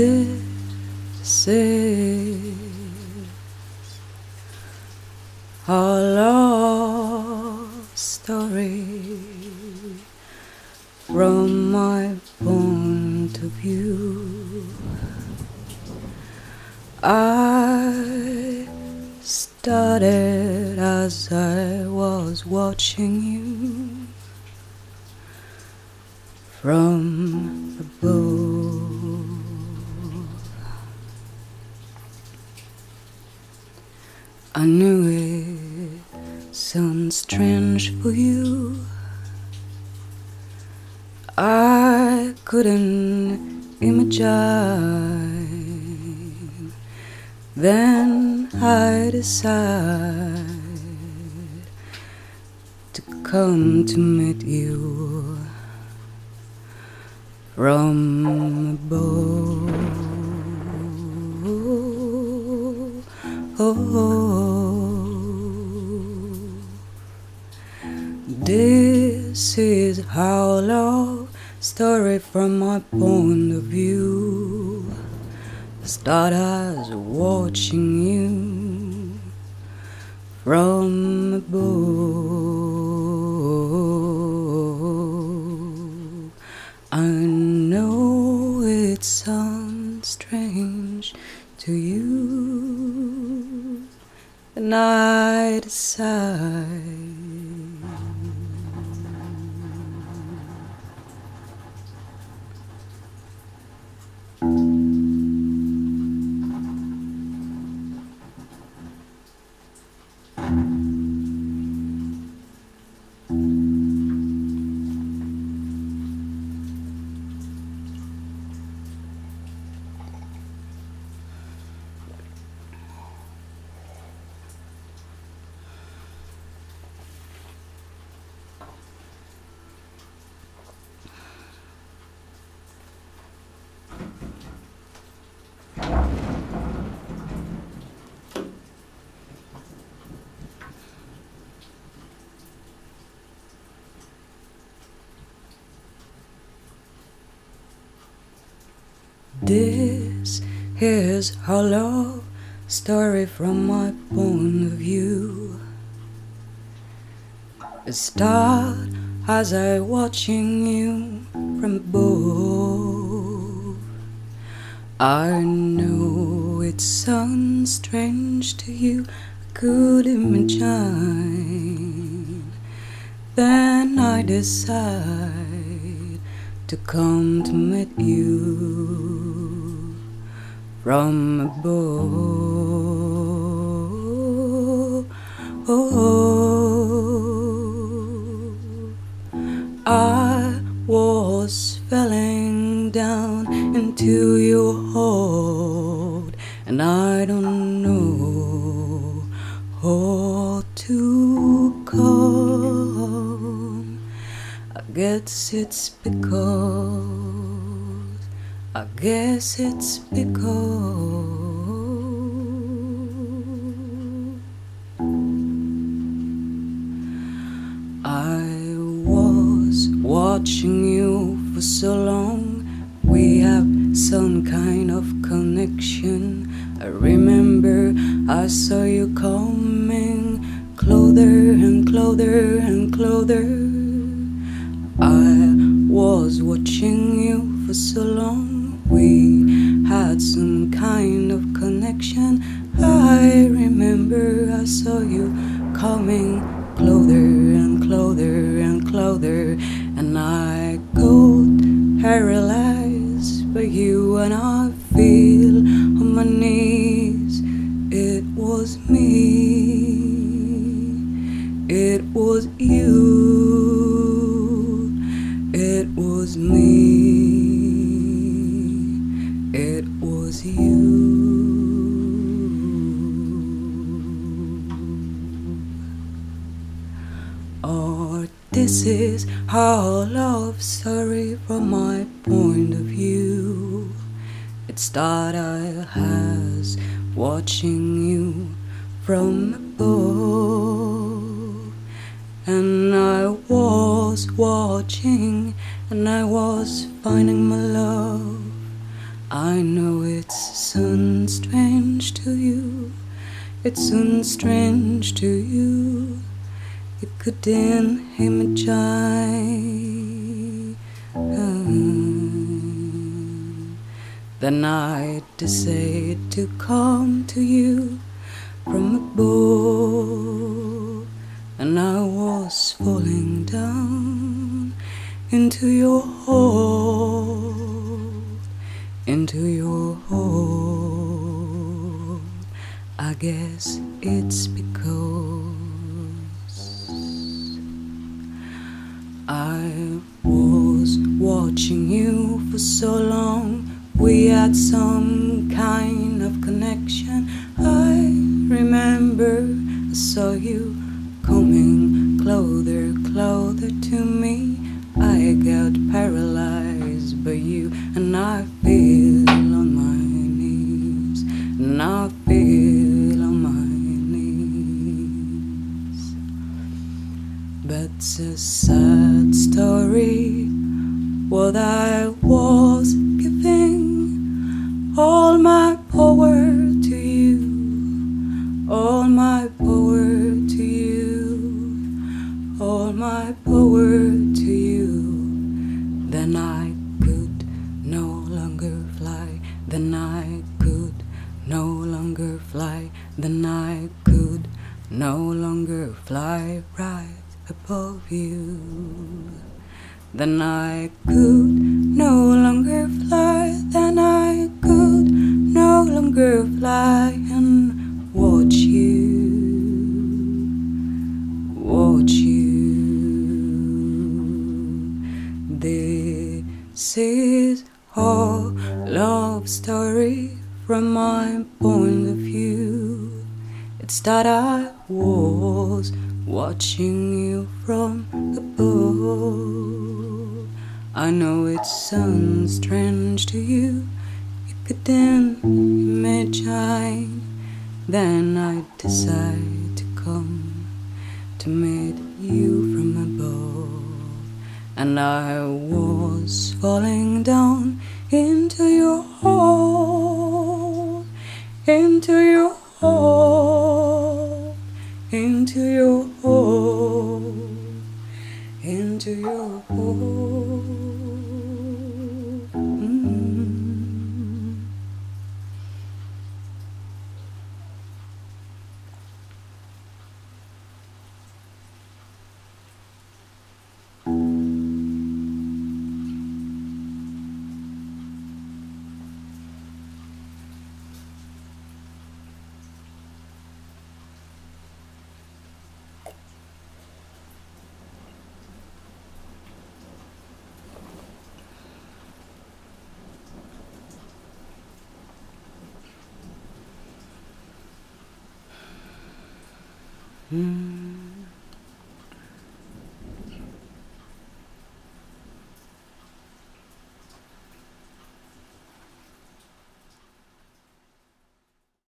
This is our love story from my point of view. I started as I was watching you from I knew it sounds strange for you. I couldn't imagine. Then I decided to come to meet you from above. Oh, oh, oh. This is how love story from my point of view. Start as watching you from above. I know it sounds strange to you, and I decide. This is a love story from my point of view. It started as I watching you from above. I know it sounds strange to you, I could imagine. Then I decide to come to meet you from above. Oh, I was falling down into your hold, and I don't know how to come. I guess it's because I guess it's because I was watching you for so long. We have some kind of connection. I remember I saw you coming closer and closer and closer. I was watching you for so long. We had some kind of connection. I remember I saw you coming closer and closer and closer, and I got paralyzed by you, and I feel on my knees. It was me. Or this is how love story from my point of view. It's that I as watching you from above, and I was watching, and I was finding my love. I know it's soon strange to you. It's soon strange to you. Couldn't imagine. Uh, the night decided to come to you from above, and I was falling down into your hole into your hole. I guess it's because you for so long. We had some kind of connection. I remember I saw you coming closer, closer to me. I got paralyzed by you, and I feel then I could no longer fly right above you. Then I could no longer fly, then I could no longer fly and watch you, watch you. This is a love story from my point of view. That I was watching you from above. I know it sounds strange to you. You couldn't imagine. Then I decide to come to meet you from above. And I was falling down into your hole, into your hole, into your Mm.